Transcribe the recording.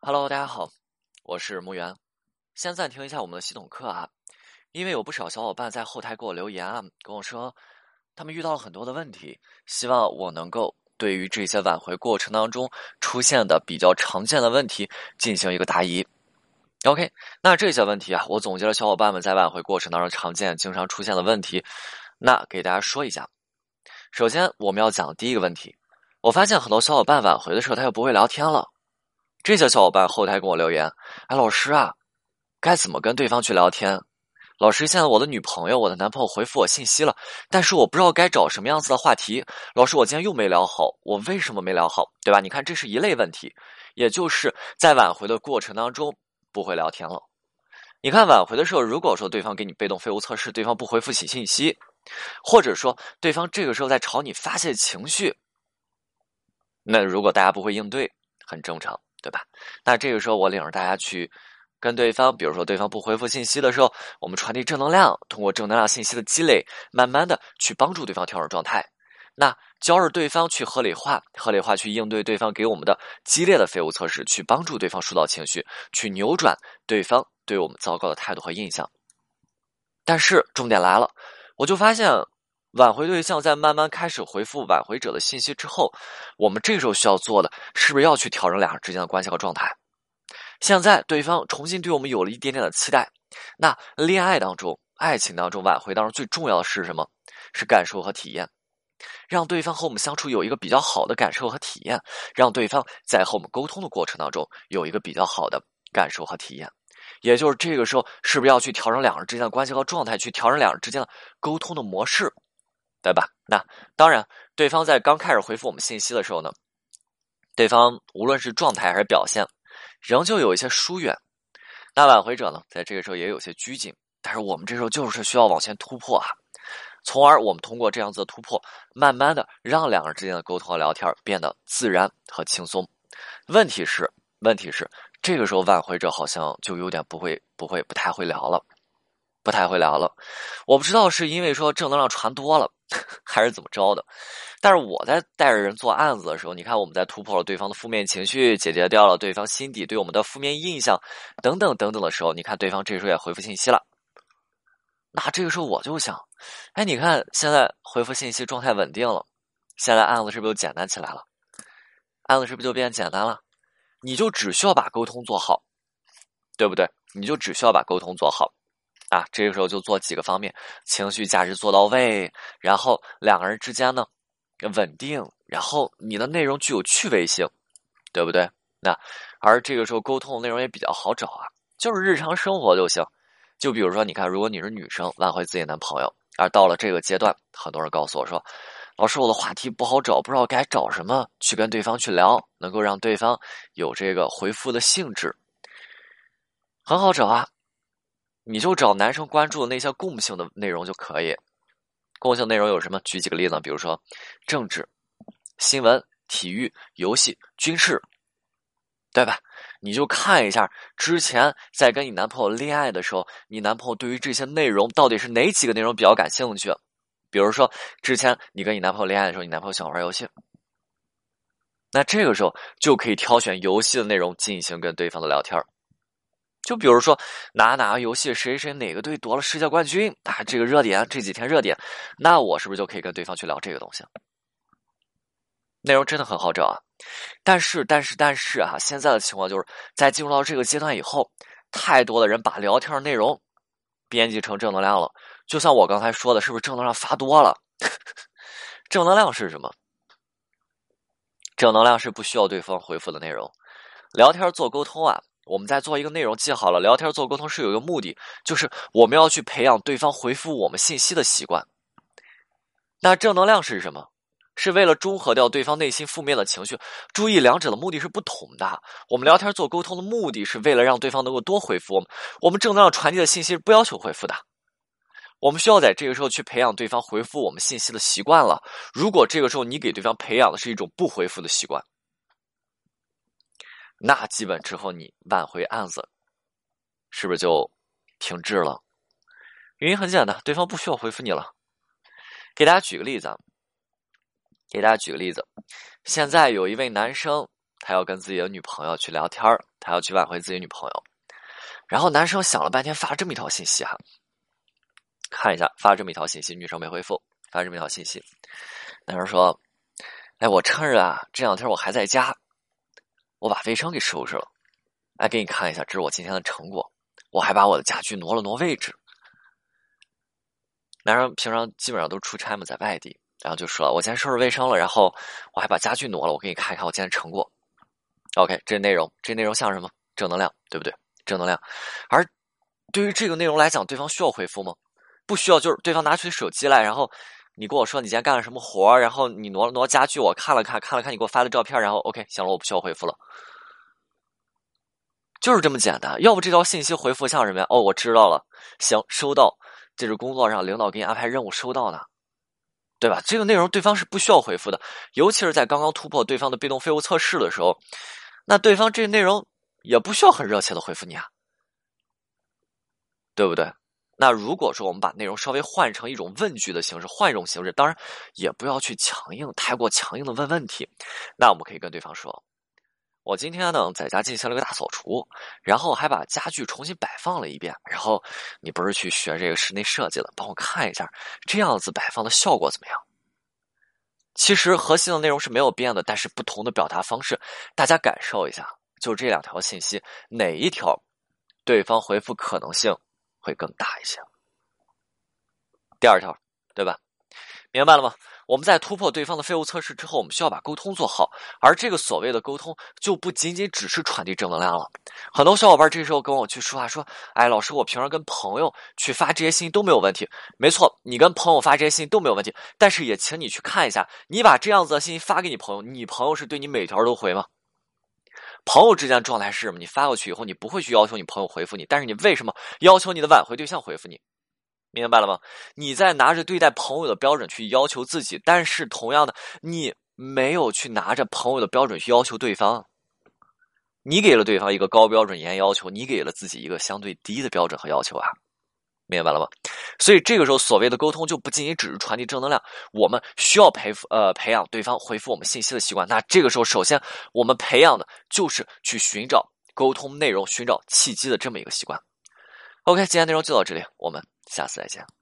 Hello，大家好，我是木源。先暂停一下我们的系统课啊，因为有不少小伙伴在后台给我留言啊，跟我说他们遇到了很多的问题，希望我能够对于这些挽回过程当中出现的比较常见的问题进行一个答疑。OK，那这些问题啊，我总结了小伙伴们在挽回过程当中常见、经常出现的问题，那给大家说一下。首先，我们要讲第一个问题，我发现很多小伙伴挽回的时候他又不会聊天了。这些小伙伴后台跟我留言：“哎，老师啊，该怎么跟对方去聊天？老师，现在我的女朋友、我的男朋友回复我信息了，但是我不知道该找什么样子的话题。老师，我今天又没聊好，我为什么没聊好？对吧？你看，这是一类问题，也就是在挽回的过程当中不会聊天了。你看，挽回的时候，如果说对方给你被动废物测试，对方不回复起信息，或者说对方这个时候在朝你发泄情绪，那如果大家不会应对，很正常。”对吧？那这个时候我领着大家去跟对方，比如说对方不回复信息的时候，我们传递正能量，通过正能量信息的积累，慢慢的去帮助对方调整状态。那教着对方去合理化，合理化去应对对方给我们的激烈的废物测试，去帮助对方疏导情绪，去扭转对方对我们糟糕的态度和印象。但是重点来了，我就发现。挽回对象在慢慢开始回复挽回者的信息之后，我们这时候需要做的是不是要去调整两人之间的关系和状态？现在对方重新对我们有了一点点的期待，那恋爱当中、爱情当中、挽回当中最重要的是什么？是感受和体验，让对方和我们相处有一个比较好的感受和体验，让对方在和我们沟通的过程当中有一个比较好的感受和体验。也就是这个时候，是不是要去调整两人之间的关系和状态，去调整两人之间的沟通的模式？对吧？那当然，对方在刚开始回复我们信息的时候呢，对方无论是状态还是表现，仍旧有一些疏远。那挽回者呢，在这个时候也有些拘谨。但是我们这时候就是需要往前突破啊，从而我们通过这样子的突破，慢慢的让两个人之间的沟通和聊天变得自然和轻松。问题是，问题是这个时候挽回者好像就有点不会、不会、不太会聊了。不太会聊了，我不知道是因为说正能量传多了，还是怎么着的。但是我在带着人做案子的时候，你看我们在突破了对方的负面情绪，解决掉了对方心底对我们的负面印象，等等等等的时候，你看对方这时候也回复信息了。那这个时候我就想，哎，你看现在回复信息状态稳定了，现在案子是不是就简单起来了？案子是不是就变简单了？你就只需要把沟通做好，对不对？你就只需要把沟通做好。啊，这个时候就做几个方面，情绪价值做到位，然后两个人之间呢稳定，然后你的内容具有趣味性，对不对？那而这个时候沟通的内容也比较好找啊，就是日常生活就行。就比如说，你看，如果你是女生挽回自己男朋友，而到了这个阶段，很多人告诉我说：“老师，我的话题不好找，不知道该找什么去跟对方去聊，能够让对方有这个回复的兴致。”很好找啊。你就找男生关注的那些共性的内容就可以。共性内容有什么？举几个例子，比如说政治、新闻、体育、游戏、军事，对吧？你就看一下之前在跟你男朋友恋爱的时候，你男朋友对于这些内容到底是哪几个内容比较感兴趣？比如说之前你跟你男朋友恋爱的时候，你男朋友喜欢玩游戏，那这个时候就可以挑选游戏的内容进行跟对方的聊天就比如说，哪哪个游戏谁谁哪个队夺了世界冠军啊？这个热点这几天热点，那我是不是就可以跟对方去聊这个东西？内容真的很好找啊！但是，但是，但是啊，现在的情况就是在进入到这个阶段以后，太多的人把聊天内容编辑成正能量了。就像我刚才说的，是不是正能量发多了？正能量是什么？正能量是不需要对方回复的内容。聊天做沟通啊。我们在做一个内容，记好了，聊天做沟通是有一个目的，就是我们要去培养对方回复我们信息的习惯。那正能量是什么？是为了中和掉对方内心负面的情绪。注意，两者的目的是不同的。我们聊天做沟通的目的是为了让对方能够多回复我们。我们正能量传递的信息是不要求回复的。我们需要在这个时候去培养对方回复我们信息的习惯了。如果这个时候你给对方培养的是一种不回复的习惯。那基本之后，你挽回案子是不是就停滞了？原因很简单，对方不需要回复你了。给大家举个例子，给大家举个例子。现在有一位男生他要跟自己的女朋友去聊天儿，他要去挽回自己女朋友。然后男生想了半天，发了这么一条信息哈，看一下发这么一条信息，女生没回复，发这么一条信息。男生说：“哎，我趁着啊，这两天我还在家，我把卫生给收拾了。来，给你看一下，这是我今天的成果。我还把我的家具挪了挪位置。”男生平常基本上都出差嘛，在外地，然后就说：“我今天收拾卫生了，然后我还把家具挪了，我给你看一看我今天成果。” OK，这内容，这内容像什么？正能量，对不对？正能量。而对于这个内容来讲，对方需要回复吗？不需要，就是对方拿出手机来，然后你跟我说你今天干了什么活然后你挪了挪家具，我看了看，看了看你给我发的照片，然后 OK，行了，我不需要回复了，就是这么简单。要不这条信息回复像什么呀？哦，我知道了，行，收到。这是工作上领导给你安排任务收到的，对吧？这个内容对方是不需要回复的，尤其是在刚刚突破对方的被动废物测试的时候，那对方这内容也不需要很热切的回复你啊，对不对？那如果说我们把内容稍微换成一种问句的形式，换一种形式，当然也不要去强硬，太过强硬的问问题，那我们可以跟对方说。我今天呢，在家进行了个大扫除，然后还把家具重新摆放了一遍。然后你不是去学这个室内设计了，帮我看一下这样子摆放的效果怎么样？其实核心的内容是没有变的，但是不同的表达方式，大家感受一下，就这两条信息，哪一条对方回复可能性会更大一些？第二条，对吧？明白了吗？我们在突破对方的废物测试之后，我们需要把沟通做好，而这个所谓的沟通就不仅仅只是传递正能量了。很多小伙伴这时候跟我去说话，说：“哎，老师，我平常跟朋友去发这些信息都没有问题。”没错，你跟朋友发这些信息都没有问题，但是也请你去看一下，你把这样子的信息发给你朋友，你朋友是对你每条都回吗？朋友之间的状态是什么？你发过去以后，你不会去要求你朋友回复你，但是你为什么要求你的挽回对象回复你？明白了吗？你在拿着对待朋友的标准去要求自己，但是同样的，你没有去拿着朋友的标准去要求对方。你给了对方一个高标准严要求，你给了自己一个相对低的标准和要求啊，明白了吗？所以这个时候，所谓的沟通就不仅仅只是传递正能量，我们需要培呃培养对方回复我们信息的习惯。那这个时候，首先我们培养的就是去寻找沟通内容、寻找契机的这么一个习惯。OK，今天内容就到这里，我们。下次再见。